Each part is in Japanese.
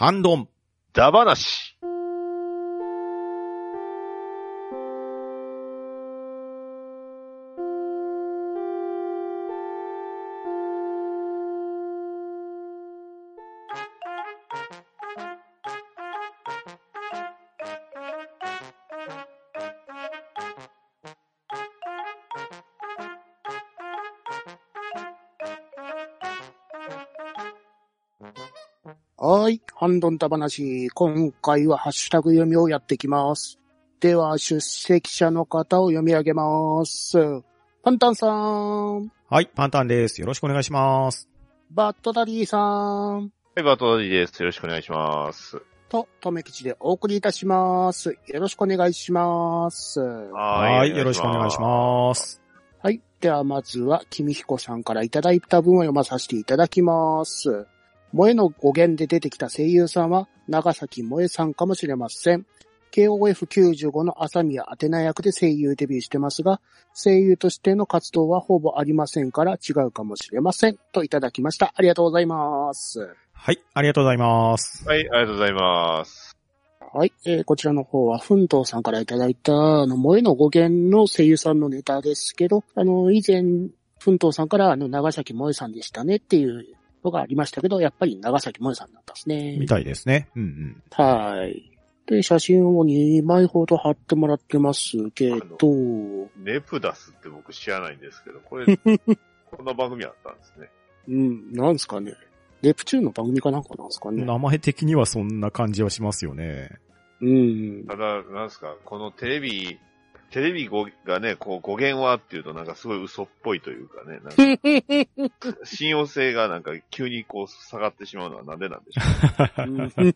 ハンドン。ダバなし。ンドンだ話。今回はハッシュタグ読みをやっていきます。では、出席者の方を読み上げます。パンタンさん、はい、パンタンです。よろしくお願いします。バットダディさん、はい、バットダディです。よろしくお願いします。と、とめきちでお送りいたします。よろしくお願いします。はい、よろしくお願いします。はい。では、まずは、君彦さんからいただいた文を読まさせていただきます。萌えの語源で出てきた声優さんは、長崎萌えさんかもしれません。KOF95 の朝宮アテナ役で声優デビューしてますが、声優としての活動はほぼありませんから違うかもしれません。といただきました。ありがとうございます。はい、ありがとうございます。はい、ありがとうございます。はい。えーこちらの方は、奮闘さんからいただいた、あの、萌えの語源の声優さんのネタですけど、あの、以前、奮闘さんから、あの、長崎萌えさんでしたねっていうのがありましたけど、やっぱり長崎萌えさんだったんですね。みたいですね。うんうん。はい。で、写真を2枚ほど貼ってもらってますけど、ネプダスって僕知らないんですけど、これ、こんな番組あったんですね。うん、なんですかね。ネプチューンの番組かなんかなんですかね。名前的にはそんな感じはしますよね。うん。ただ、なんですか、このテレビ、テレビ語がね、こう語源はっていうとなんかすごい嘘っぽいというかね、なんか 信用性がなんか急にこう下がってしまうのはなんでなんでしょう。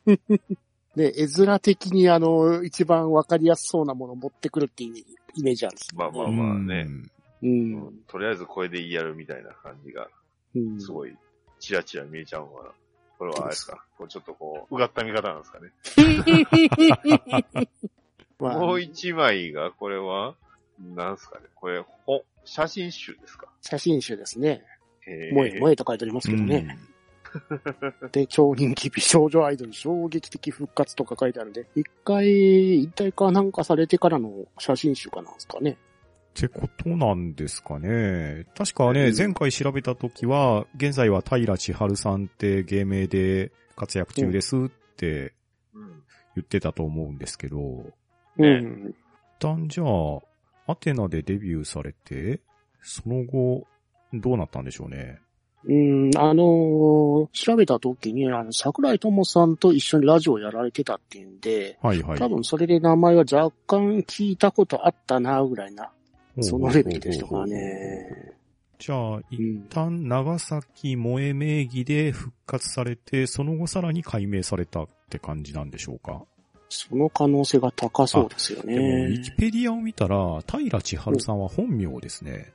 で、絵面的にあの、一番わかりやすそうなものを持ってくるっていうイメージあるんですまあまあまあね、ううんん。とりあえずこれでいいやるみたいな感じが、うん。すごい、チラチラ見えちゃうのかな。これはあれですかこうちょっとこう、うがった見方なんですかね。まあもう一枚が、これは、なんすかねこれ、本、写真集ですか写真集ですね。へ萌え、萌えと書いてありますけどね。で、超人気美少女アイドル衝撃的復活とか書いてあるんで、一回、引退かなんかされてからの写真集かなんですかね。ってことなんですかね。確かね、うん前回調べた時は、現在は平千春さんって芸名で活躍中ですってうん。言ってたと思うんですけど、うねん。一旦じゃあ、アテナでデビューされて、その後、どうなったんでしょうね？うん、あのー調べた時に、あの、桜井智さんと一緒にラジオやられてたっていうんで、はいはい。多分それで名前は若干聞いたことあったな、ぐらいな、そのレベルでしたからね。じゃあ、う一ん。旦長崎萌え名義で復活されて、その後さらに改名されたって感じなんでしょうか？その可能性が高そうですよでも、ウィねキ。ペディアを見たら、平千春さんは本名ですね。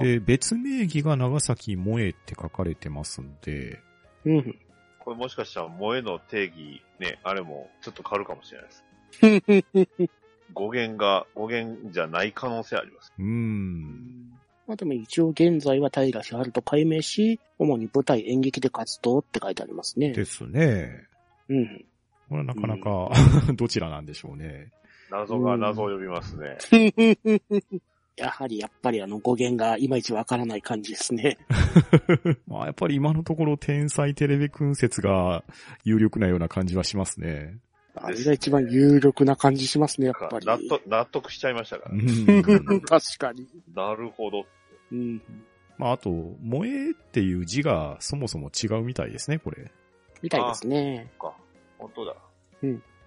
で、別名義が長崎萌えって書かれてますんで、う。うん。これもしかしたら萌えの定義、ね、あれもちょっと変わるかもしれないです。語源が、語源じゃない可能性あります。うーん。まあでも一応現在は平千春と改名し、主に舞台演劇で活動って書いてありますね。ですね。うん。これはなかなか、どちらなんでしょうね。謎が謎を呼びますね。やはりやっぱりあの語源がいまいちわからない感じですね。まあ、やっぱり今のところ天才テレビ君説が有力なような感じはしますね。あれが一番有力な感じしますね、やっぱり。納得、納得しちゃいましたかうら。ん。確かに。なるほど。うん。まあ、あと、萌えっていう字がそもそも違うみたいですね、これ。みたいですね。か。本当だ。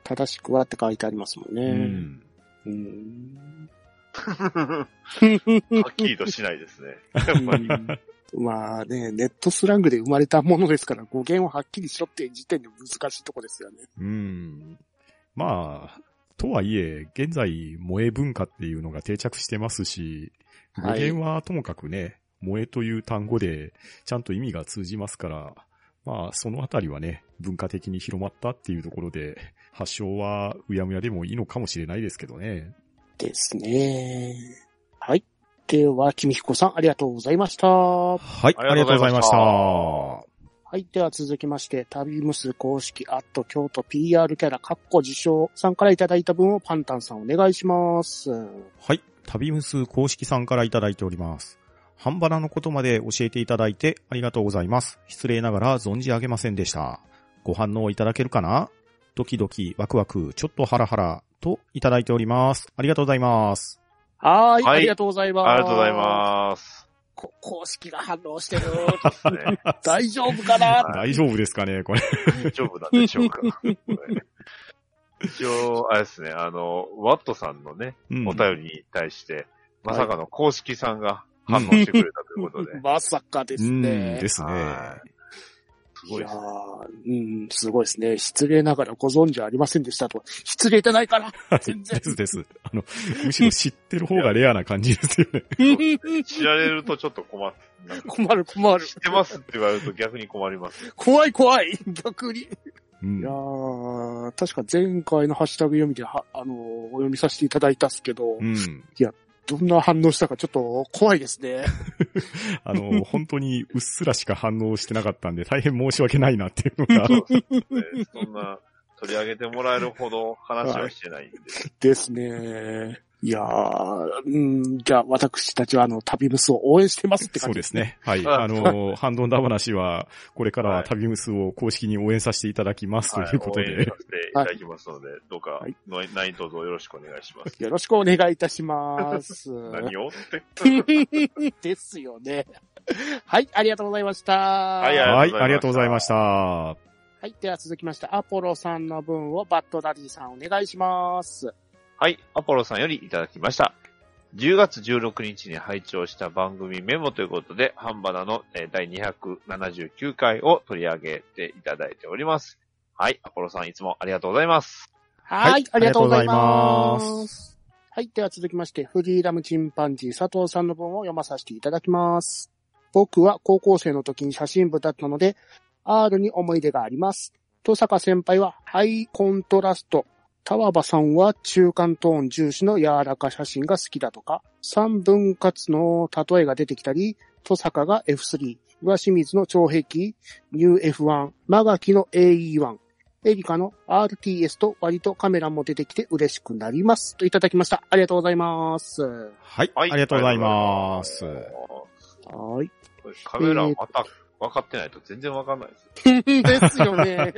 正しくはって書いてありますもんうね。ん。うん。はっきりとしないですね。まあね、ネットスラングで生まれたものですから、語源をはっきりしろっていう時点で難しいとこですよね。うん。まあ、とはいえ、現在、萌え文化っていうのが定着してますし、語はい源はともかくね、萌えという単語でちゃんと意味が通じますから、まあ、そのあたりはね、文化的に広まったっていうところで、発祥はうやむやでもいいのかもしれないですけどね。ですね。はい。では、君彦さん、ありがとうございました。ははい、あありりがとうございまし。がとうございましたはい。では続きまして、旅ムス公式アット京都 PR キャラカッコ自称さんからいただいた分をパンタンさんお願いします。はい。旅ムス公式さんからいただいております。半ばなのことまで教えていただいてありがとうございます。失礼ながら存じ上げませんでした。ご反応いただけるかな？ドキドキ、ワクワク、ちょっとハラハラといただいております。ありがとうございます。はーい,、はいありがとうございます。ありがとうございます。こ公式が反応してる。ね大丈夫かな？大丈夫ですかねこれ。大丈夫なんでしょうか？一応、あれですね、あの、ワットさんのね、うんお便りに対して、まさかの公式さんが反応してくれたということで、まさかですうんね。ですね。はいすごいですね。やーうん、すごいですね。失礼ながらご存知ありませんでしたと。失礼じゃないから 全然で。すです。あの、むしろ知ってる方がレアな感じですよね。知られるとちょっと困る。困る困る。知ってますって言われると逆に困ります。怖い怖い逆に。うんいやー、確か前回のハッシュタグ読みでは、あのーお読みさせていただいたっすけど、うん。どんな反応したかちょっと怖いですね。あの、本当にうっすらしか反応してなかったんで、大変申し訳ないなっていうのが。そうですね。そんな取り上げてもらえるほど話はしてないんで。ですね。いやー、うん、じゃあ私たちはあの、旅ブスを応援してますって感じそうです。ね。はい。ああの、ハンドンダ話は、これからは旅ムスを公式に応援させていただきますということで応援さ。せていただきますので、どうかはい、の何卒よろしくお願いします。よろしくお願いいたします。何をって。ですよね。はい、ありがとうございました。はいはい、ありがとうございました。ははい。では続きまして、アポロさんの分をバッドダディさんお願いします。はい、アポロさんよりいただきました。10月16日に拝聴した番組メモということで、ハンバナのえー第279回を取り上げていただいております。はい、アポロさんいつもありがとうございます。はい、はいありがとうございま。すはい。では続きまして、フリーダムチンパンジー佐藤さんの文を読まさせていただきます。僕は高校生の時に写真部だったので、R に思い出があります。登坂先輩はハイコントラスト。田和さんは中間トーン重視の柔らか写真が好きだとか、三分割の例えが出てきたり、登坂が F3、岩清水の超壁、ニュー F1、マガキの AE1、エリカの RTS と割とカメラも出てきて嬉しくなります。といただきました。ありがとうございます。い。はい、ありがとうございます。はい。カメラまた分かってないと全然分かんないです。ですよね。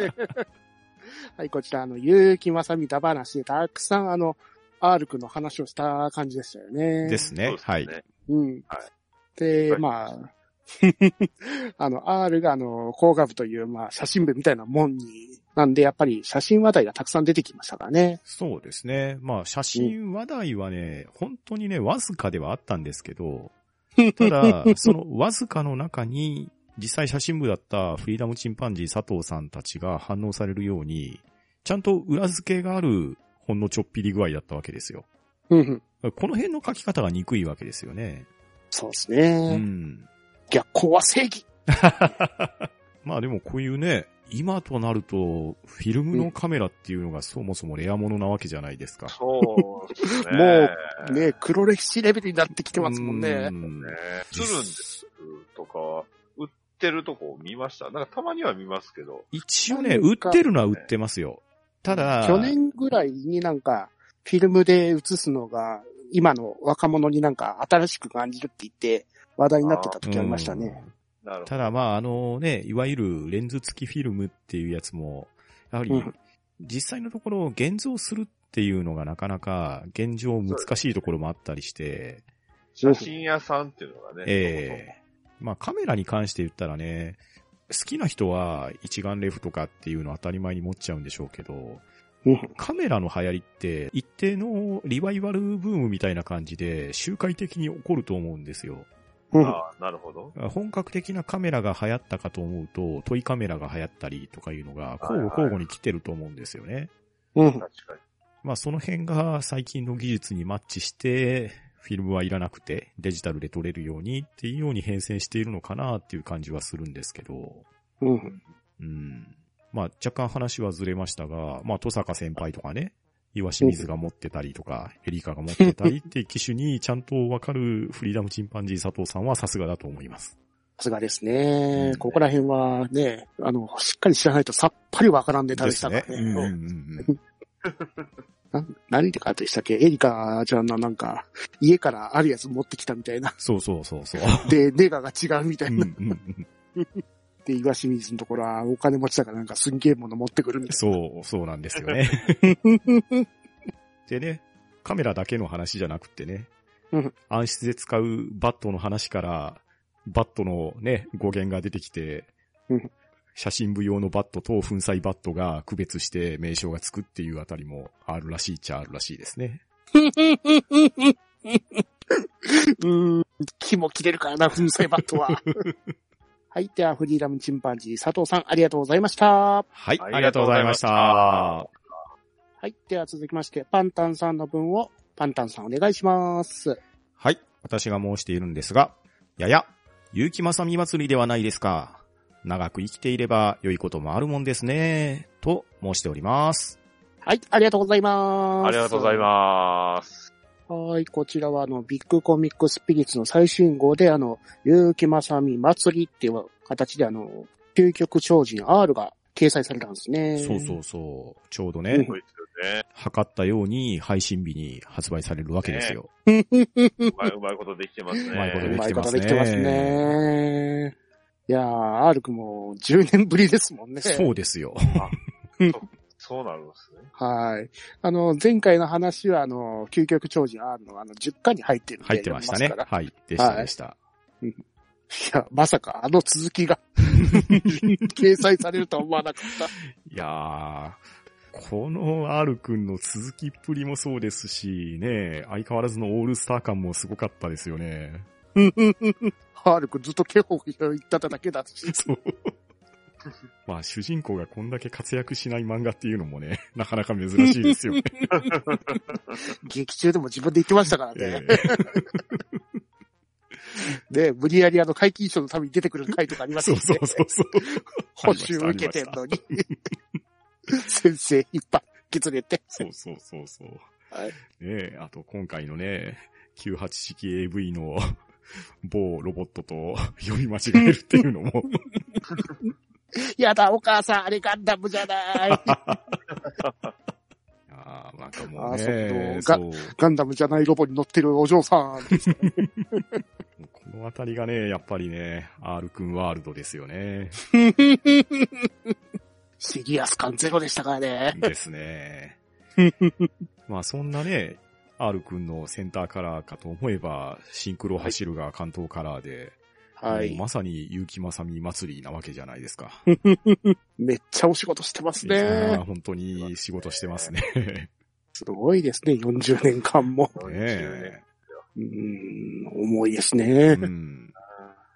はい、こちら、あの、ゆうきまさみだ話でたくさん、あの、アールクの話をした感じでしたよね。ですね。はい。うん。はいで、はいまあ、あの、R があの、工学部という、まあ、写真部みたいなもんに、なんで、やっぱり写真話題がたくさん出てきましたからね。そうですね。まあ、写真話題はね、本当にね、わずかではあったんですけど、ただ、そのわずかの中に、実際写真部だったフリーダムチンパンジー佐藤さんたちが反応されるように、ちゃんと裏付けがあるほんのちょっぴり具合だったわけですよ。うんうんこの辺の書き方が憎いわけですよね。そうですうね。ん。逆光は正義。まあでもこういうね、今となると、フィルムのカメラっていうのがそもそもレアものなわけじゃないですか。そうですね。もうね、黒歴史レベルになってきてますもんねう。んねするんですとかってるとこ見ましたなんかたまには見ますけど。一応ね、売ってるのは売ってますよ。ただ、去年ぐらいになんか、フィルムで映すのが、今の若者になんか新しく感じるって言って、話題になってた時ありましたね。ただまあ、あのね、いわゆるレンズ付きフィルムっていうやつも、やはりうん、実際のところ現像するっていうのがなかなか現状難しいところもあったりして、写真屋さんっていうのがね。ええまあカメラに関して言ったらね、好きな人は一眼レフとかっていうのを当たり前に持っちゃうんでしょうけど、うんカメラの流行りって一定のリバイバルブームみたいな感じで周回的に起こると思うんですよ。うんああ、なるほど。本格的なカメラが流行ったかと思うと、トイカメラが流行ったりとかいうのが交互交互に来てると思うんですよね。うん確かに。まあその辺が最近の技術にマッチして、フィルムはいらなくてデジタルで撮れるようにっていうように変遷しているのかなっていう感じはするんですけど、うんうん。まあ若干話はずれましたが、まあ戸坂先輩とかね、岩清水が持ってたりとか、エリカが持ってたりって機種にちゃんとわかるフリーダムチンパンジー佐藤さんはさすがだと思います。さすがですね、うんここら辺はね、あの、しっかり知らないとさっぱりわからんネタでしたからね。何でかでしたっけ？エリカちゃんのなんか、家からあるやつ持ってきたみたいな。そうそうそうそう。で、ネガが違うみたいな。うんうんうんで、岩清水のところはお金持ちだからなんかすんげえもの持ってくるみたいそう、そうなんですよね。な。でね、カメラだけの話じゃなくってねうん、暗室で使うバットの話から、バットのね、語源が出てきてうん、写真部用のバットと粉砕バットが区別して名称がつくっていうあたりもあるらしいっちゃあるらしいですね。うーん、気も切れるからな、粉砕バットは。はい。では、フリーダムチンパンジー佐藤さん、ありがとうございました。はい、あありがとうございまし。たたはい。では、続きまして、パンタンさんの分を、パンタンさんお願いします。はい、私が申しているんですが、やや、結城正美祭りではないですか。長く生きていれば良いこともあるもんですね。と申しております。はい。ありがとうございます。ありがとうございます。はい、こちらはあの、ビッグコミックスピリッツの最新号であの、結城正美祭りっていう形であの、究極超人 R が掲載されたんですね。そうそうそう。ちょうどねうん、そうですよね。測ったように配信日に発売されるわけですよ。うまい、うまいことできてますね。うまいことできうまいてますねことできてますね。いやー、R くんも10年ぶりですもんね。そうですよ。そうなるんですね。はい。あの、前回の話はあの、究極超人 R のあの、10巻に入ってるんで入ってましたねはい。でしたでした。らいや、まさかあの続きが 掲載されるとは思わなかった。いやー、この R くんの続きっぷりもそうですし、ね、相変わらずのオールスター感もすごかったですよね。ハールずっとケホ言っただけだし。そう。まあ、主人公がこんだけ活躍しない漫画っていうのもね、なかなか珍しいですよね。劇中でも自分で言ってましたからえね。え で、無理やりあの、皆勤賞のために出てくる回とかありますよね。そうそうそう。補習受けてんのに。先生引っ張り連れて。そうそうそうそう。はいねえ、あと今回のね、98式 AV の某ロボットと 読み間違えるっていうのも、やだ、お母さん、あれガンダムじゃない。ああ、なんかもうあね、そう。ガンダムじゃないロボに乗ってるお嬢さん。このあたりがね、やっぱりね、R くんワールドですよね。シリアス感ゼロでしたからね。ですね。まあそんなね、R くんのセンターカラーかと思えば、シンクロ走るが関東カラーで、はい。まさに結城正美祭りなわけじゃないですか。めっちゃお仕事してますね。本当に仕事してますね。すごいですね、40年間も。ねえ。うーん、重いですうね。ん。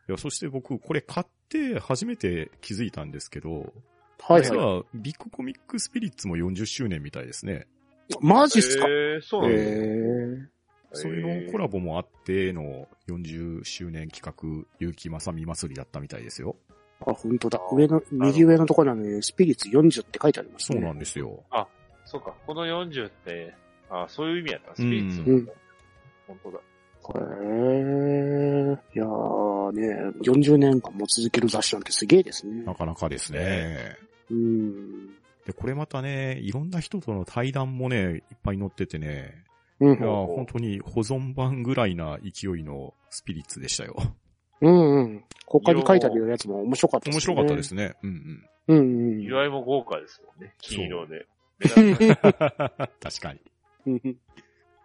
いや、そして僕、これ買って初めて気づいたんですけど、はいは実はビッグコミックスピリッツも40周年みたいですね。い。マジっすか？えー、そうなんですね。えそれのコラボもあっての40周年企画、結城正美祭りだったみたいですよ。あ、本当だ。上の、右上のところにスピリッツ40って書いてありますね。そうなんですよ。そうか、この40って、あそういう意味やったスピリッツ。うん本当だ。へえ。いやーね、40年間も続ける雑誌なんてすげえですねな。かなかですね。うん。で、これまたね、いろんな人との対談もね、いっぱい載っててね、うんいや、本当に保存版ぐらいな勢いのスピリッツでしたよ。うんうん。他に書いてあるやつも面白かった面白かったですね。うんうんうん。色合いも豪華ですもんね。黄色で。うん。確かに。うんうん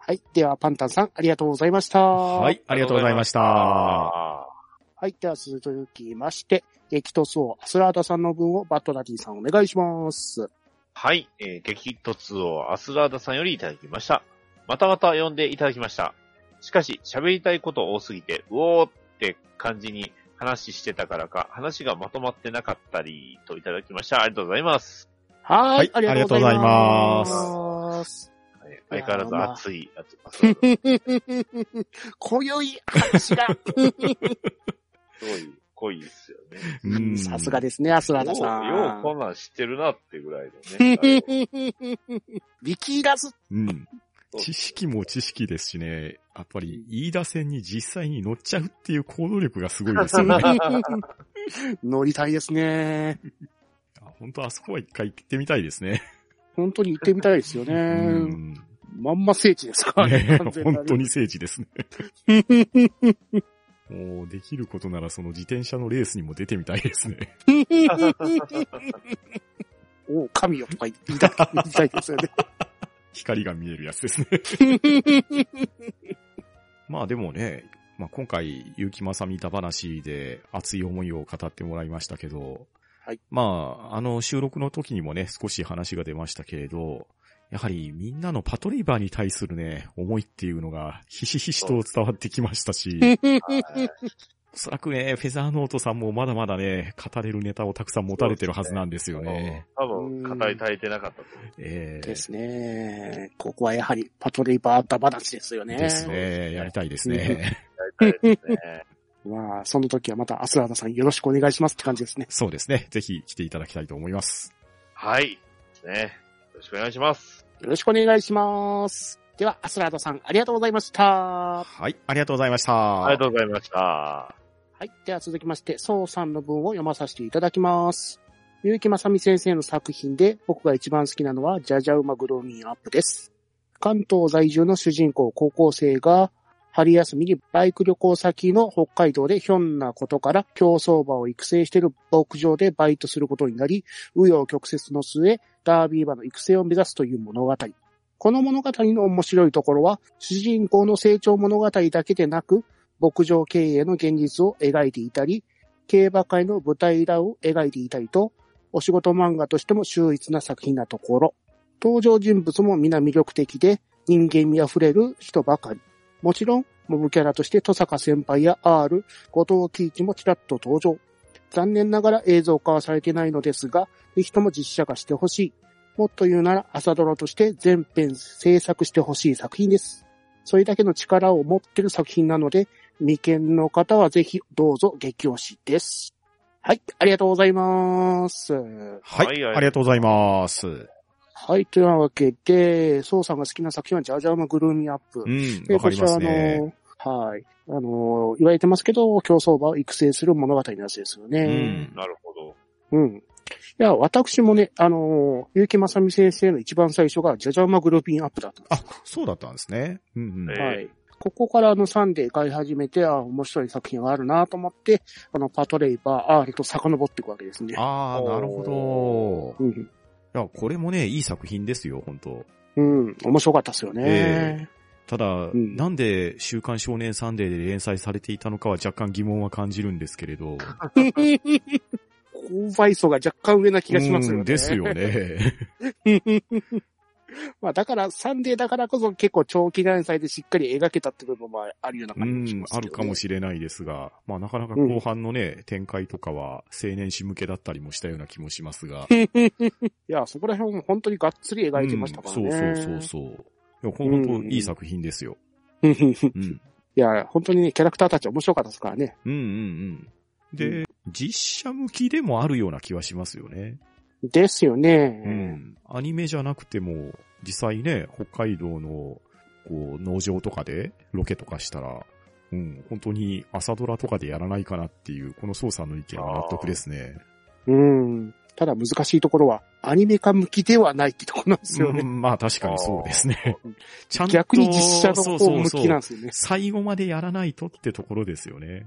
はい。では、パンタンさん、ありがとうございました。は。はいありがとうございました。あはい。では、続きまして、激突王、アスラーダさんの分をバットダディさんお願いします。はい、えー、激突王アスラーダさんよりいただきました。またまた読んでいただきました。しかし、喋りたいこと多すぎて、うおーって感じに話してたからか、話がまとまってなかったり、といただきました。ありがとうございます。ははいい。ありがとうございありがます。はい、相変わらず熱い、熱いアスラーダ今宵、話が。すごい濃いですよね。うんさすがですね、アスラーダさん。よう、ようこんなん知ってるなってぐらいのね。あれビキーラズ。うん。知識も知識ですしね、やっぱり飯田線に実際に乗っちゃうっていう行動力がすごいですよね。乗りたいですね。本当あそこは一回行ってみたいですね。本当に行ってみたいですよね。うんまんま聖地ですからね。ね本当に聖地ですね。もう、できることならその自転車のレースにも出てみたいですね。お神よとか言いたい言いたいですよね。光が見えるやつですね。まあでもね、まあ今回、結城正美田話で熱い思いを語ってもらいましたけど、はい。まあ、あの収録の時にもね、少し話が出ましたけれど、やはりみんなのパトレイバーに対するね、思いっていうのがひしひしと伝わってきましたし、おそらくね、フェザーノートさんもまだまだね、語れるネタをたくさん持たれてるはずなんですよね。多分、語り足りてなかった。ええですね。ここはやはりパトレイバーあった話ですよね。ですね。やりたいですね。やりたいですね。まあ、その時はまたアスラーダさんよろしくお願いしますって感じですね。そうですね。ぜひ来ていただきたいと思います。はい。ね。よろしくお願いします。よろしくお願いします。では、アスラーダさん、ありがとうございました。ははい。ありがとうございました。ありがとうございました。い。では続きまして、ソウさんの文を読まさせていただきます。結城正美先生の作品で僕が一番好きなのは、ジャジャウマグローミンアップです。関東在住の主人公高校生が、春休みにバイク旅行先の北海道でひょんなことから競走馬を育成している牧場でバイトすることになり、紆余曲折の末、ダービー馬の育成を目指すという物語。この物語の面白いところは、主人公の成長物語だけでなく、牧場経営の現実を描いていたり、競馬界の舞台裏を描いていたりと、お仕事漫画としても秀逸な作品なところ。登場人物も皆魅力的で、人間味あふれる人ばかり。もちろん、モブキャラとして戸坂先輩や R、後藤喜一もちらっと登場。残念ながら映像化はされてないのですが、ぜひとも実写化してほしい。もっと言うなら朝ドラとして全編制作してほしい作品です。それだけの力を持ってる作品なので、未見の方はぜひどうぞ激推しです。はい、ありがとうございます。はい。はいありがとうございます。はい、というわけで、ソウさんが好きな作品はじゃじゃ馬グルーミン UP。うん。でわかりますこちらね。あの、はい。あの、言われてますけど、競走馬を育成する物語のやつですようね。ん。なるほど。うん。いや、私もね、あの、結城正美先生の一番最初がじゃじゃ馬グルーミン UP だったんですあ、そうだったんですね。うんうん。えはい。ここからあのサンデー買い始めて、あ面白い作品があるなと思って、あの、パトレイバー、R と遡っていくわけですね。ああ、なるほど。いうん。や、これもね、いい作品ですよ、本当うん。面白かったですよね。ただ、んなんで週刊少年サンデーで連載されていたのかは若干疑問は感じるんですけれど。購買層が若干上な気がしますよね。うんですよ。ね。まあだから、サンデーだからこそ結構長期連載でしっかり描けたって部分もあるようなう感じがしんま、すね。あるかもしれないですが、まあなかなか後半のね、展開とかは青年誌向けだったりもしたような気もしますが。い。いや、そこら辺も本当にがっつり描いてましたからね。うんそうそうそうそう。いや、本当いい作品ですよ。う。うん。いや、本当にね、キャラクターたち面白かったですからね。うんうんうん。で、実写向きでもあるような気はしますよね。ですよね。うん。アニメじゃなくても、実際ね、北海道の、こう、農場とかでロケとかしたら、うん、本当に朝ドラとかでやらないかなっていう、この操作の意見は納得ですね。うん。ただ難しいところは、アニメ化向きではないってところなんですよね。うん、まあ確かにそうですね。ちゃんと、逆に実写のそう方向そうそうきなんですよね。最後までやらないとってところですよね。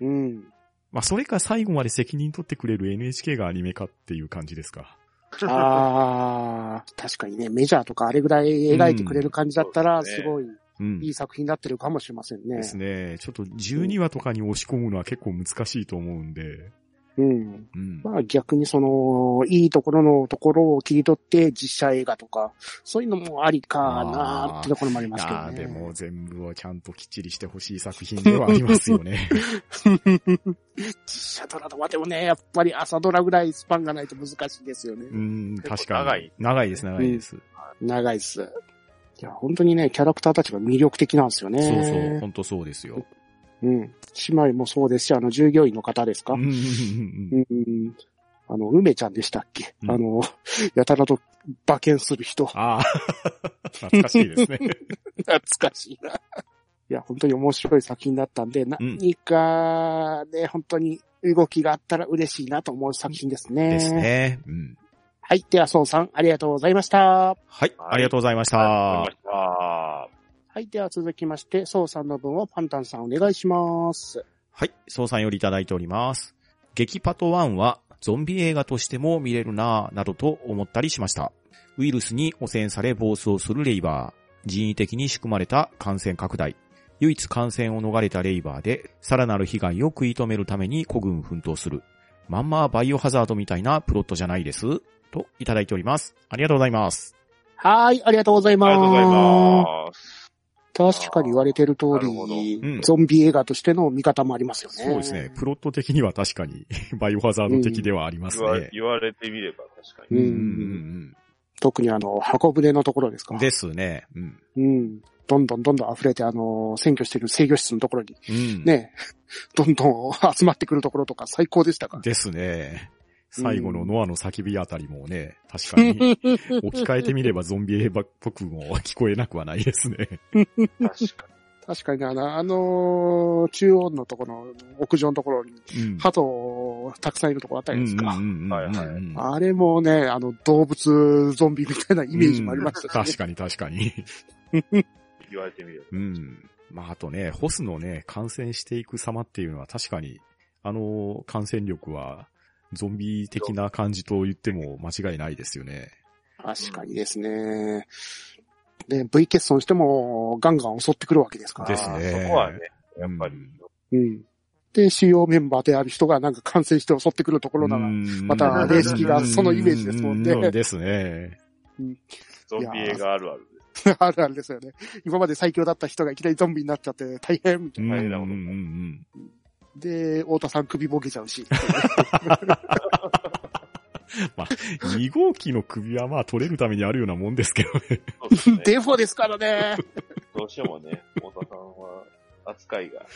うん。まあそれか最後まで責任取ってくれる NHK がアニメ化っていう感じですか。ああ、確かにね、メジャーとかあれぐらい描いてくれる感じだったら、すごいうん。いい作品になってるかもしれませんね。ですね。ちょっと12話とかに押し込むのは結構難しいと思うんで。うん。うん。まあ逆にその、いいところのところを切り取って実写映画とか、そういうのもありかなってところもありいますけどね。でも全部をちゃんときっちりしてほしい作品ではありますよね。実写ドラとかでもね、やっぱり朝ドラぐらいスパンがないと難しいですよね。うん、確かに。長い。長いです、長いです。長いっす。いや、本当にね、キャラクターたちが魅力的なんですよね。そうそう、本当そうですよ。うん。姉妹もそうですし、あの、従業員の方ですか、うんうんうんうんうん、あの、梅ちゃんでしたっけ、うんあの、やたらと馬券する人。ああ、懐かしいですね。懐かしいな。いや、本当に面白い作品だったんで、何かね、本当に動きがあったら嬉しいなと思う作品ですね。です。ね。うん。はい。では、孫さん、ありがとうございました。はい、ありがとうございました。わかりました。はい。では、続きまして、孫さんの分をパンタンさんお願いします。はい、総さんよりいただいております。激パト1はゾンビ映画としても見れるなぁ、などと思ったりしました。ウイルスに汚染され暴走するレイバー、人為的に仕組まれた感染拡大、唯一感染を逃れたレイバーで、さらなる被害を食い止めるために孤軍奮闘する。まんまバイオハザードみたいなプロットじゃないですといただいております。ありがとうございます。はい。ありがとうございます。ありがとうございます。確かに言われてる通り、うんゾンビ映画としての見方もありますよね。そうですね。プロット的には確かに バイオハザード的ではあります言わね。言われてみれば確かに。うんうんうん特にあの、箱舟のところですか？うん。ですね。うん。うん。どんどんどんどん溢れて、あの、占拠してる制御室のところに、うん。ね、どんどん集まってくるところとか最高でしたから。ですね。最後のノアの叫びあたりもね、確かに 置き換えてみればゾンビ映画っぽくも聞こえなくはないですね。確か確かにあの、あの中央のところの屋上のところに、うん。鳩たくさんいるところあったじゃないですか。あれもね、あの、動物ゾンビみたいなイメージもありましたし、ね確かに確かに。に。言われてみれば。うん。まあ、あとね、ホスのね、感染していく様っていうのは確かに、あの、感染力は、ゾンビ的な感じと言っても間違いないですよね。確かにですね。で、V 欠損してもガンガン襲ってくるわけですから。ですねそこはね、やっぱり。うん。で、主要メンバーである人がなんか感染して襲ってくるところなら、また霊式がそのイメージですもんねうですね。ゾンビ映画あるあるです。あるあるですよね。今まで最強だった人がいきなりゾンビになっちゃって大変みたいな。うんうんう大変なことんで、太田さん首もげちゃうし。まあ、2号機の首はまあ取れるためにあるようなもんですけどね。そうですね。デフォですからね。どうしてもね、太田さんは扱いが。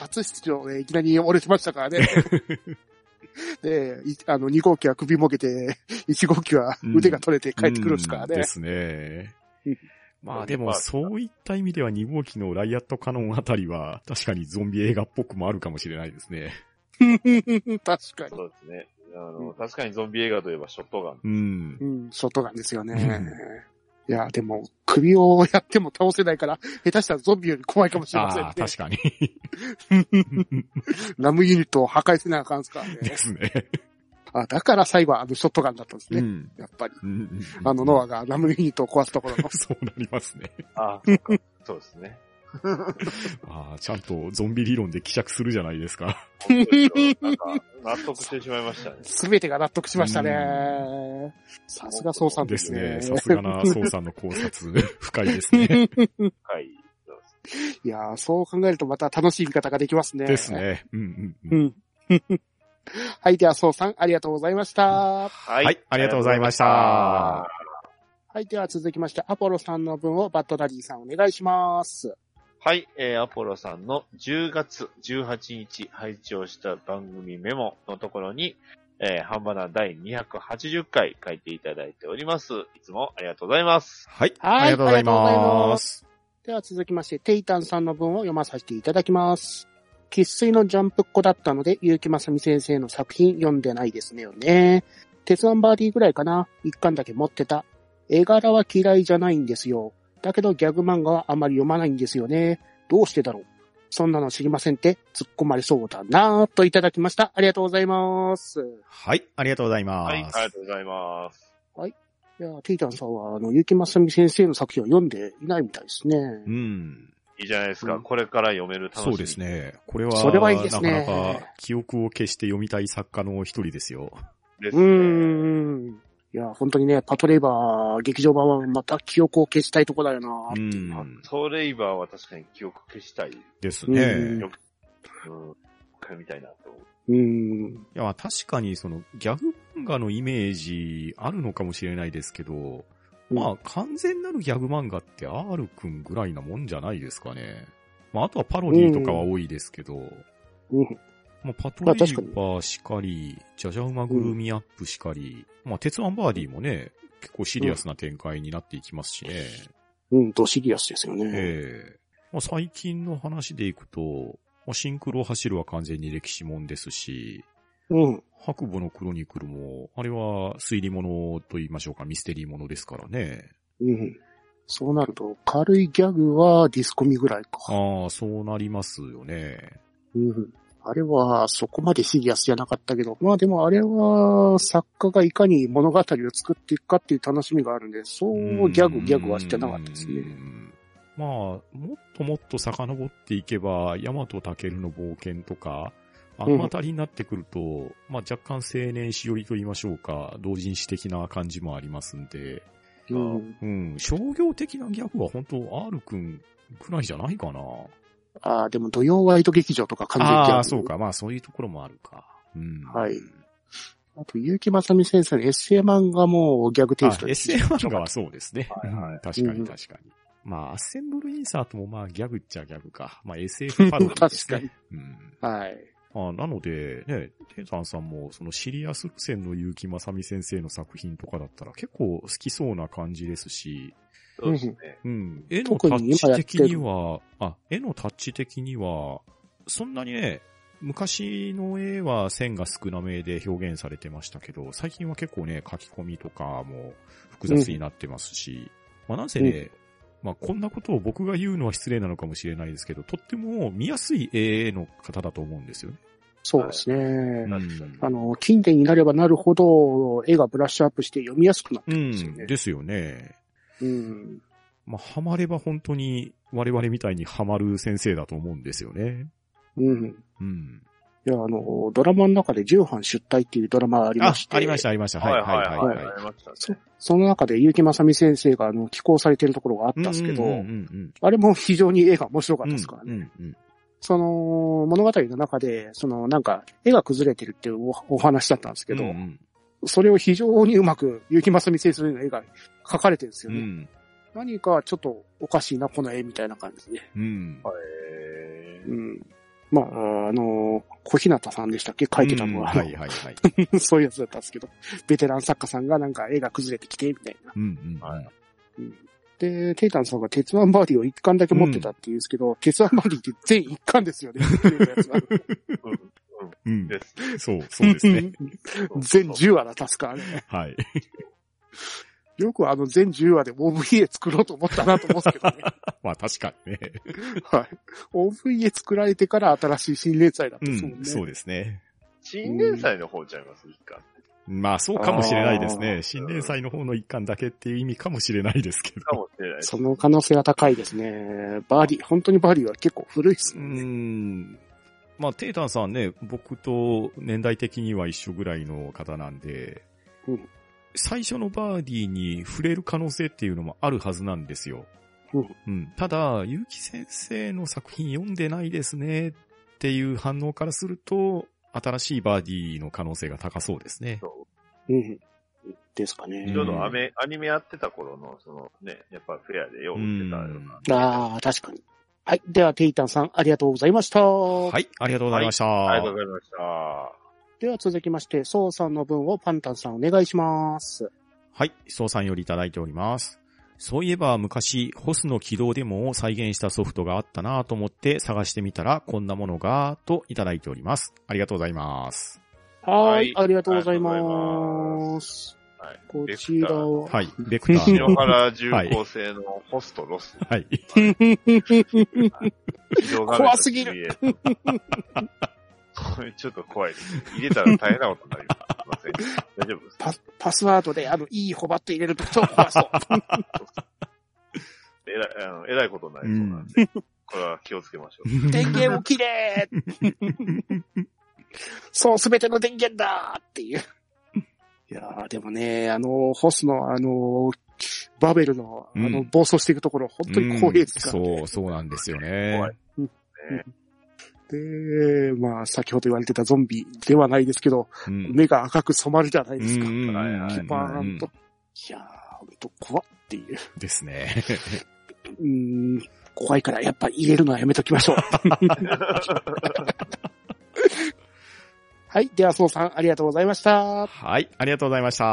初出場でいきなり折れてましたからね。で、いあの、2号機は首もげて、1号機は腕が取れて帰ってくるんですからねうんで。すねうん。まあでも、そういった意味では2号機のライアットカノンあたりは、確かにゾンビ映画っぽくもあるかもしれないですね。確かに。そうですね。あの、確かにゾンビ映画といえばショットガン。うんう。ん、ショットガンですようんね。いや、でも、首をやっても倒せないから、下手したらゾンビより怖いかもしれませんああ、ね。確かに。ラムユニットを破壊せなあかんすからねで。すね。あ、だから最後はあのショットガンだったんですね。うん。やっぱり。うんあのノアがラムユニットを壊すところの。そうなりますね。あそうか。そうですね。ああ、ちゃんとゾンビ理論で希釈するじゃないですか。なんか、納得してしまいましたね。すべてが納得しましたね。さすが総さんでですすね。ね。さすがな、ソウさんの考察、深いですね。はい。いやーそう考えるとまた楽しい見方ができますね。です。ね。うんうんうん。うん。はい、では、そうさん、ありがとうございました。ははい、ありがとうございました。はい、では続きまして、アポロさんの分をバッドダディさんお願いします。はい、えー、アポロさんの10月18日配置をした番組メモのところに、えー、ハンバナ第280回書いていただいております。いつもありがとうございます。はい、はいありがとうございま。ますでは続きまして、テイタンさんの文を読まさせていただきます。喫水のジャンプっ子だったので、結城正美先生の作品読んでないですねよね。鉄腕バーディーぐらいかな。一巻だけ持ってた。絵柄は嫌いじゃないんですよ。だけどギャグ漫画はあまり読まないんですよね。どうしてだろうそんなの知りませんって突っ込まれそうだなぁといただきました。ありがとうございます。はい、ありがとうございます。はい、ありがとうございます。いや、テイタンさんは、あの、結城正美先生の作品を読んでいないみたいですね。うん。いいじゃないですか。うんこれから読める楽しみ。そうです。ね。これは、それはいいですねなかなか記憶を消して読みたい作家の一人ですよ。ですうーね。ん。いや、本当にね、パトレイバー劇場版はまた記憶を消したいとこだよなう。ん。ソーレイバーは確かに記憶消したい。ですうんね。うん。一回見たいなと思う。うん。いや、まあ確かにそのギャグ漫画のイメージあるのかもしれないですけど、まあ完全なるギャグ漫画って R くんぐらいなもんじゃないですかね。まああとはパロディとかは多いですけど、うん。まあ、パトレーパーしかり、ジャジャウマグルミアップしかり、まあ、鉄腕バーディーもね、結構シリアスな展開になっていきますしね。うん、ドシリアスですよね。ええまあ、最近の話でいくと、まあ、シンクロを走るは完全に歴史もんですし、うん。白母のクロニクルも、あれは推理物と言いましょうか、ミステリーものですからね。うん。そうなると、軽いギャグはディスコミぐらいか。ああ、そうなりますよね。うん。あれはそこまでシリアスじゃなかったけど、まあでもあれは作家がいかに物語を作っていくかっていう楽しみがあるんで、そうギャグギャグはしてなかったですね。うんまあ、もっともっと遡っていけば、ヤマトタケルの冒険とか、あのあたりになってくると、まあ若干青年し寄りと言いましょうか、同人誌的な感じもありますんで、うん。うん、商業的なギャグは本当 R くんくらいじゃないかな。ああ、でも土曜ワイド劇場とか完全ギャグ。ああ、そう。か。まあそういうところもあるか。うん。はいあと、結城正美先生のエッセイ漫画もギャグテイあスト、エッセイ漫画はそうですね。はいはいうん確かに確かに。まあ、アッセンブルインサートもまあギャグっちゃギャグか。まあ SF パロディですね。確うん。はい。あなので、ね、テンさんさんも、そのシリアス路線の結城正美先生の作品とかだったら結構好きそうな感じですし、そうですね。うん、絵の特タッチ的には、あ、絵のタッチ的には、そんなにね、昔の絵は線が少なめで表現されてましたけど、最近は結構ね、書き込みとかも複雑になってますし、まあなんせね、まあこんなことを僕が言うのは失礼なのかもしれないですけど、とっても見やすい絵の方だと思うんですよね。そうですね。うんあの、近年になればなるほど、絵がブラッシュアップして読みやすくなってうるんですよん、ね。ですよね。うん。まあ、ハマれば本当に我々みたいにハマる先生だと思うんですよね。うん。うん。いや、あの、ドラマの中で重版出退っていうドラマがありあまし、て。ありました、ありました。はい、はい、はい。そね。その中で結城正美先生があの寄稿されてるところがあったんですけど、うんうんうんあれも非常に絵が面白かっうん。たですからね。うんうんうん。その物語の中で、そのなんか絵が崩れてるっていうおお話だったんですけど、うんうんそれを非常にうまく結城正美先生の絵が描かれてるんですよね。うん。何かちょっとおかしいな、この絵みたいな感じで。うん。へーうん。まあ、あの、小日向さんでしたっけ？書いてたのは、うん。はい、はい、はい。そういうやつだったんですけど、ベテラン作家さんがなんか絵が崩れてきて、みたいな。うんうん。はい。うん。で、テイタンさんが鉄腕バーディを一巻だけ持ってたって言うんですけど、鉄腕バーディって全一巻ですよね。っていうやつがうん。そう、そうですね。全10話だ、確かあれ。はい。よくあの全10話で OVA 作ろうと思ったなと思うんですけどね。まあ確かにね。はい。OVA 作られてから新しい新連載だったうんですもんね。そうですね。新連載の方ちゃいます、一巻。まあそうかもしれないですあね。新連載の方の一巻だけっていう意味かもしれないですけど。かもしれないです。その可能性は高いですね。バーディ、本当にバーディは結構古いですね。ん。まあ、テータンさんね、僕と年代的には一緒ぐらいの方なんで、うん最初のバーディーに触れる可能性っていうのもあるはずなんですよ。うんただ、結城先生の作品読んでないですねっていう反応からすると、新しいバーディーの可能性が高そうですね。うん。ですかね。ちょうどアメ、アニメやってた頃の、そのね、やっぱフェアでよう売ってたような。ああ、確かに。はい。では、テイタンさん、ありがとうございました。ははい、ありがとうございました。ありがとうございました。では、続きまして、ソウさんの分をパンタンさんお願いします。はい、総さんよりいただいております。そういえば昔、ホスの起動デモを再現したソフトがあったなと思って探してみたら、こんなものが、といただいております。ありがとうございます。ははいい。ありがとうございま。すはい。こちらは。はい、ベクター篠の。原重工製のホストロス。はい。怖すぎる。こ れちょっと怖いです。入れたら大変なことになります。大丈夫です。パパスワードで、あの、いいホバット入れると超怖そう。えらい、あの、えらいことになりそうなんで、これは気をつけましょう。電源を切れそう、すべての電源だっていう。いやー、でもね、あの、ホスの、あの、バベルの、あの、うん暴走していくところ、本当に怖いですからね。そう、そうなんですよね。怖いで、まあ、先ほど言われてたゾンビではないですけど、うん。目が赤く染まるじゃないですか。うんバーンと。いやー、ほんと怖っっていう。ですね。うーん、怖いからやっぱ入れるのはやめときましょう。はい。では、そうさん、ありがとうございました。はい、ありがとうございました。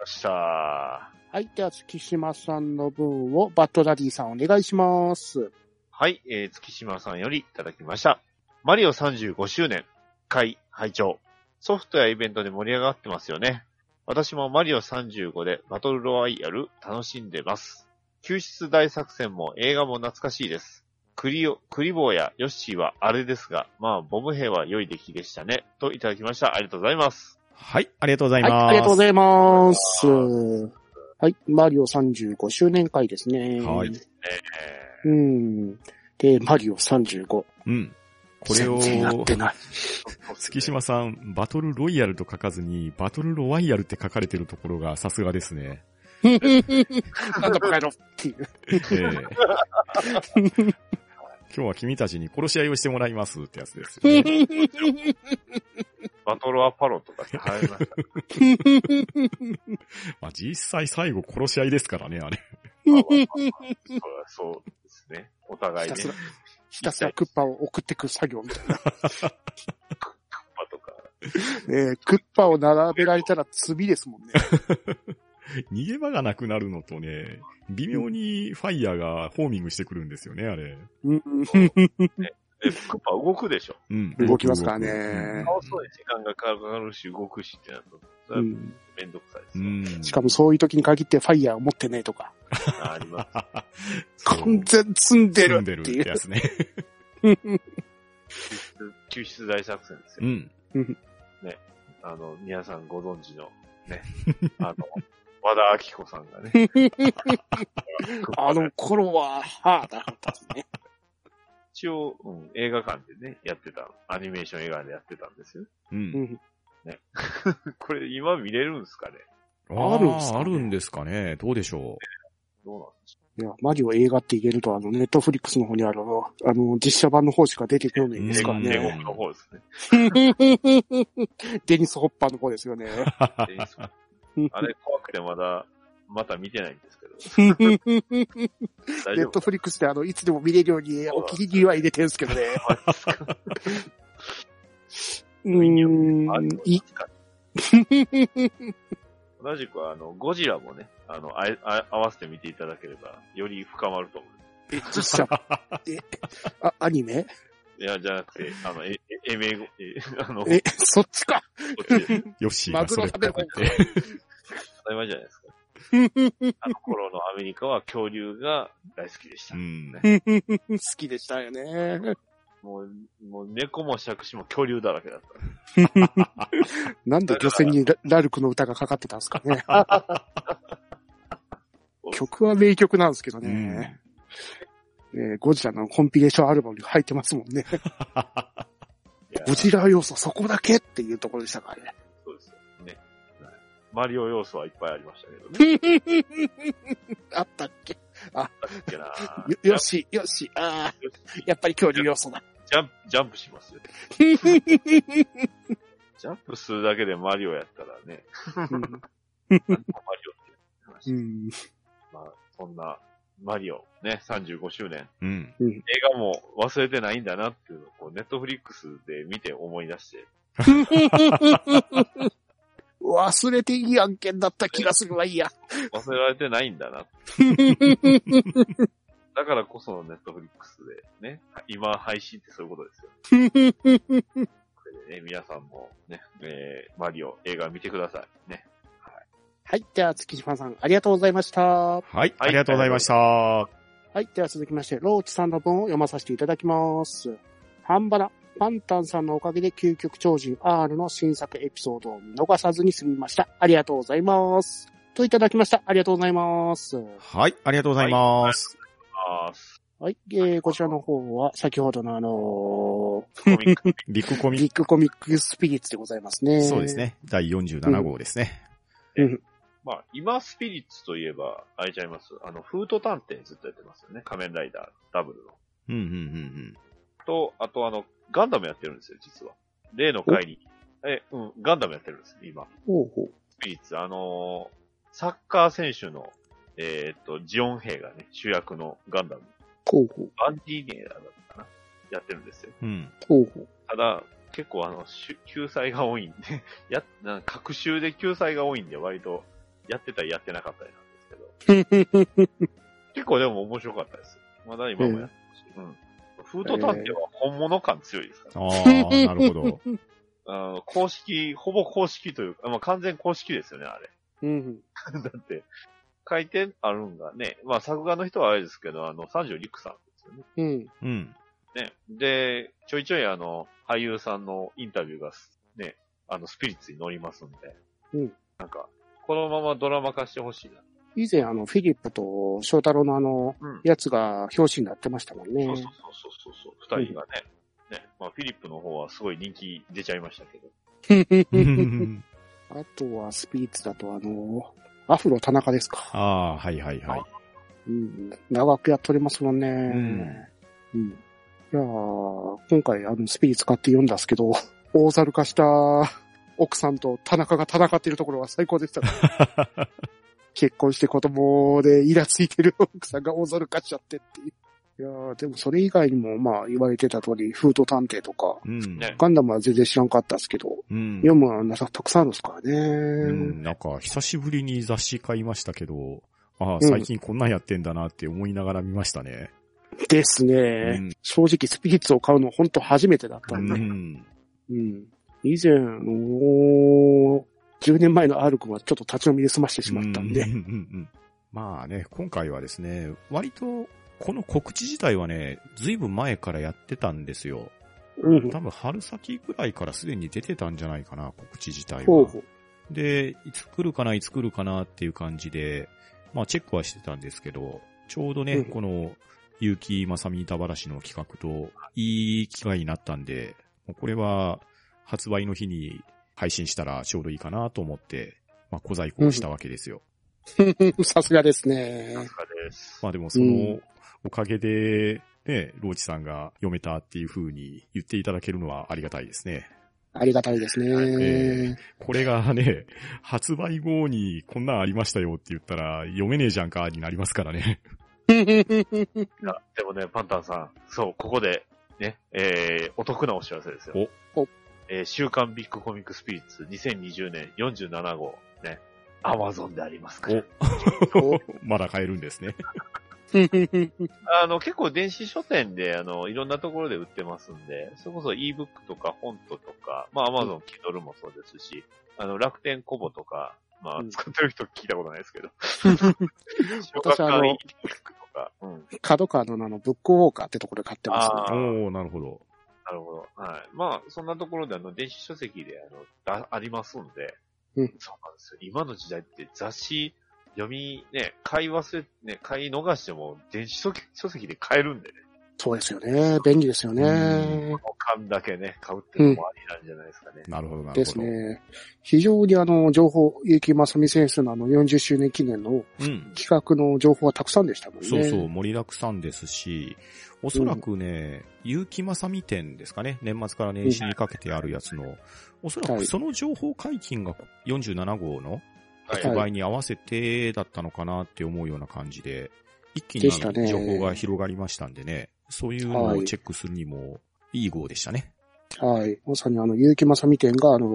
ました。はい。では、月島さんの分を、バッドダディさんお願いします。はい、えー、月島さんよりいただきました。マリオ35周年、会、拝聴ソフトやイベントで盛り上がってますよね。私もマリオ35でバトルロワイヤル楽しんでます。救出大作戦も映画も懐かしいです。クリオ、クリボーやヨッシーはあれですが、まあ、ボム兵は良い出来でしたね。といただきました。ありがとうございます。はい、ありがとうございはい。ます。ありがとうございます。はい。マリオ35周年会ですね。はいえうん。で、マリオ35。うん。これを、全然やってない。ー、月島さん、バトルロイヤルと書かずに、バトルロワイヤルって書かれてるところがさすがですね。なんだバカ野郎っていう。ええ今日は君たちに殺し合いをしてもらいますってやつですよね。バトルアパロとかって流行りました。まあ、実際最後殺し合いですからね、あれ。まあまあまあそうですね。お互いねひたす。ら、ひたすらクッパを送ってく作業みたいな。パとか。ねクッパを並べられたら罪ですもんね。逃げ場がなくなるのとね、微妙にファイヤーがホーミングしてくるんですよね、あれ。うんで、クッパ動くでしょ。うん。動きますからねうん倒すのに時間がかかるし、動くしってなると、めんどくさいです。しかもそういう時に限ってファイヤーを持ってねえとか、あります。完全積んでる住んでるってっていう。やつね。救出大作戦ですよ。うん。あの、皆さんご存知の、ね、あの、和田明子さんがね、あの頃は、はあ、だったですね。一応、うん、映画館でね、やってた、アニメーション映画でやってたんですよ。う。うんん これ今見れるんですかね？ああるんすかねあるんですかね。どうでしょどうなんですいや、マリオ映画って言えると、あの、ネットフリックスの方にある、あの、実写版の方しか出てこないんですからかね。天国の方ですね。デニス・ホッパーの方ですよね。であれ怖くてまだ、また見てないんですけど。大ネットフリックスであの、いつでも見れるようにお気に入りは入れてるんですけどね。うーあん、い、同じくあの、ゴジラもね、あの、あえあ合わせて見ていただければ、より深まると思う。え、実写、え、あ、アニメ？いや、じゃなくて、あの、え、え、えめご、え、あの、こえ、そっちか。っちで、ヨッシーがそれっぽくマグて。当たり前じゃないですか。あの頃のアメリカは恐竜が大好きでした。うん。好きでしたよね。もう、もう猫も杓子も恐竜だらけだった。なんで漁船にララルクの歌がかかってたんですかね。曲は名曲なんですけどうね。ん。ねゴジラのコンピレーションアルバムに入ってますもんね。いやゴジラ要素そこだけっていうところでしたからね。そうですよね。はいマリオ要素はいっぱいありましたけどね。あったっけ？だっけなよよし、よし、ああ、やっぱり恐竜要素だ。ジャンプ、ジャンプしますよ。ジャンプするだけでマリオやったらね、マリオって話。うんまあ、そんなマリオね、35周年。うん。映画も忘れてないんだなっていうのをこう、ネットフリックスで見て思い出して、忘れていい案件だった気がするわ、いいや。忘れられてないんだな。だからこそネットフリックスでね、今配信ってそういうことですよ。これでね、皆さんもね、えー、マリオ映画見てください。ね。はい。では、月島さん、ありがとうございました。ははい、ありがとうございました。い。では、続きまして、ローチさんの文を読まさせていただきます。ハンバラ、パンタンさんのおかげで究極超人 R の新作エピソードを見逃さずに済みました。ありがとうございます。といただきました。ありがとうございます。はい、ありがとうございます。あはい。えー、こちらの方は、先ほどのあのー、ビッグコミ ビッグコミックスピリッツでございますね。そうです。ね。第47号ですね。まあ、今スピリッツといえば、あれちゃいます？あの、フート探偵ずっとやってますよね。仮面ライダーダブルの。うん、うん、うん、と、あとあの、ガンダムやってるんですよ、実は。例の回に。え、うん、ガンダムやってるんです、今。ほうほう。スピリッツ。あのーサッカー選手の、えーっと、ジオン兵がね、主役のガンダム。ほうほう。バンディーネーラーだったかな？やってるんですよ。うん。うん。ほうほう。ただ、結構あの、救済が多いんで、や、なんか各週で救済が多いんで、割と、やってたりやってなかったりなんですけど、結構でも面白かったです。まだ今もやってるし、うん。フード探偵は本物感強いですから、ああ、なるほど。あの公式、ほぼ公式というか、まあ完全公式ですよね、あれ。うん。だって、書いてあるんがね、まあ作画の人はあれですけど、あの、三条陸さんですよね。うん。うん。ね。で、ちょいちょいあの、俳優さんのインタビューがす、ね、あの、スピリッツに乗りますんで、うん。なんか、このままドラマ化してほしいな。以前、あの、フィリップと翔太郎のあの、うん。やつが表紙になってましたもんねそう。そうそうそうそう、二人がね。ね。まあ、フィリップの方はすごい人気出ちゃいましたけど。あとは、スピリッツだと、あの、アフロ田中ですか。ああ、はいはいはい。うん。長くやっておりますもんね。んうん。いやー今回、あの、スピリッツ買って読んだんですけど、大猿化した奥さんと田中が戦っているところは最高でしたね。結婚して子供でイラついてる奥さんが大猿化しちゃってっていう。いやーでもそれ以外にも、まあ、言われてた通り、フード探偵とか、うん。ねガンダムは全然知らんかったですけど、うん。読むのはたくさんあるんですからね。うん、なんか、久しぶりに雑誌買いましたけど、ああ、ん最近こんなんやってんだなって思いながら見ましたね。ですね、うん正直スピリッツを買うの本当初めてだったうんで。ん。うん。以前の、10年前の R 君はちょっと立ち読みで済ましてしまったんでうん。うんうんうんまあね、今回はですね、割と、この告知自体はね、ずいぶん前からやってたんですよ。うん。多分春先ぐらいからすでに出てたんじゃないかな、告知自体は。ほうほう。で、いつ来るかな、いつ来るかなっていう感じで、まあチェックはしてたんですけど、ちょうどね、うんこの、結城正美板原氏の企画と、いい機会になったんで、もうこれは、発売の日に配信したらちょうどいいかなと思って、まあ小細工をしたわけですよ。さすがですねさ。すがです。まあでもそのおかげで、ね、ローチさんが読めたっていう風に言っていただけるのはありがたいですね。ありがたいですね。これがね、発売後にこんなんありましたよって言ったら読めねえじゃんかになりますからね。いやでもね、パンタンさん、そう、ここで、ね、えー、お得なお知らせですよ。おおえー週刊ビッグコミックスピリッツ2020年47号、ね、アマゾンでありますから。お まだ買えるんですね。あの、結構電子書店で、あの、いろんなところで売ってますんで、それこそ ebook とか本ととか、まあ Amazon Kindle もそうですし、あの、楽天コボとか、まあうん、使ってる人聞いたことないですけど。私あのうん。角川のあの、ブックウォーカーってところで買ってますあね。ーおー、なるほど。なるほど。はい。まあ、そんなところで、あの、電子書籍で、あの、だありますんで、うんそうなんですよ。今の時代って雑誌、読み、ね、買い忘れ、ね、買い逃しても、電子書書籍で買えるんでね。そうですよね。便利ですようね。缶だけね、買うっていうのもありなんじゃないですかね。なるほど、なるですほど。ね。非常にあの、情報、結城正美先生のあの、40周年記念のうん。企画の情報はたくさんでしたもんね。そうそう、盛りだくさんですし、おそらくね、結城正美展ですかね、年末から年始にかけてあるやつの、おそらはいくその情報解禁が47号のはい発売に合わせてだったのかなって思うような感じで、一気に情報が広がりましたんでね、そういうのをチェックするにもいい号でしたね。はい。まさにあの、結城正美展があの、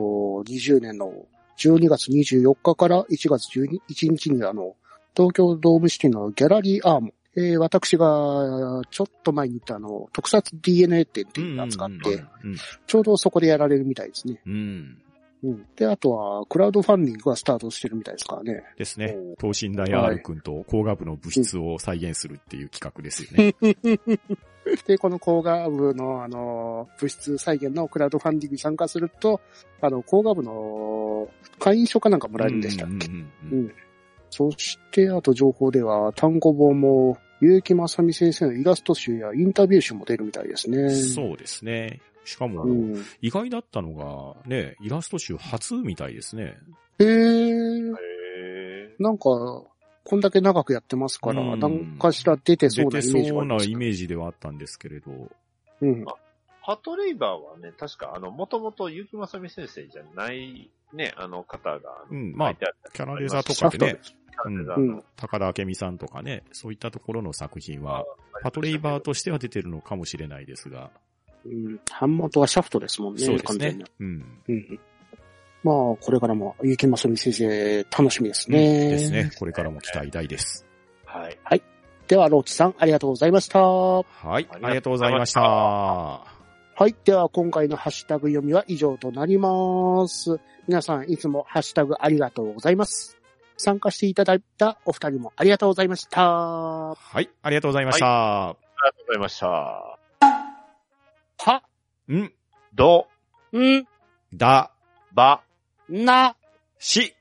20年の12月24日から1月11日にあの、東京ドームシティのギャラリーアーム、えー私がちょっと前に行ったあの、特撮 DNA 展っていうのを使っうんて、うんちょうどそこでやられるみたいですね。うん。うん。うん。で、あとは、クラウドファンディングがスタートしてるみたいですからね。ですねお。等身大 R 君と工学部の物質を再現するっていう企画ですよね。で、この工学部の、あの、物質再現のクラウドファンディングに参加すると、あの、工学部の会員証かなんかもらえるんでしたっけ、うんうんううんんそして、あと情報では、単語本も、結城正美先生のイラスト集やインタビュー集も出るみたいですね。そうですね。しかも、うん。意外だったのが、ね、イラスト集初みたいですね。へー。へなんか、こんだけ長くやってますから、うんなんかしら出てそうなイ出てメージはありますそうなイメージではあったんですけれど。うん。ハトレイバーはね、確か、あの、もともと結城正美先生じゃない、ね、あの方が、うんまあ書いてあったキャラデザとかでね、うん。高田明美さんとかね、そういったところの作品は、パトレイバーとしては出てるのかもしれないですが、うん。版元はシャフトですもんね、そうですね完全に。。うん。うんうん。まあ、これからも、ゆきまさみ先生、楽しみですね。ですね。。これからも期待大です。はい。では、ローチさん、ありがとうございました。ははい。あありがとうございました。い。では、今回のハッシュタグ読みは以上となります。皆さん、いつもハッシュタグありがとうございます。参加していただいたお二人もありがとうございました。はい。ありがとうございました。ありがとうございました。は、ん、ど、ん、だ、ば、な、し。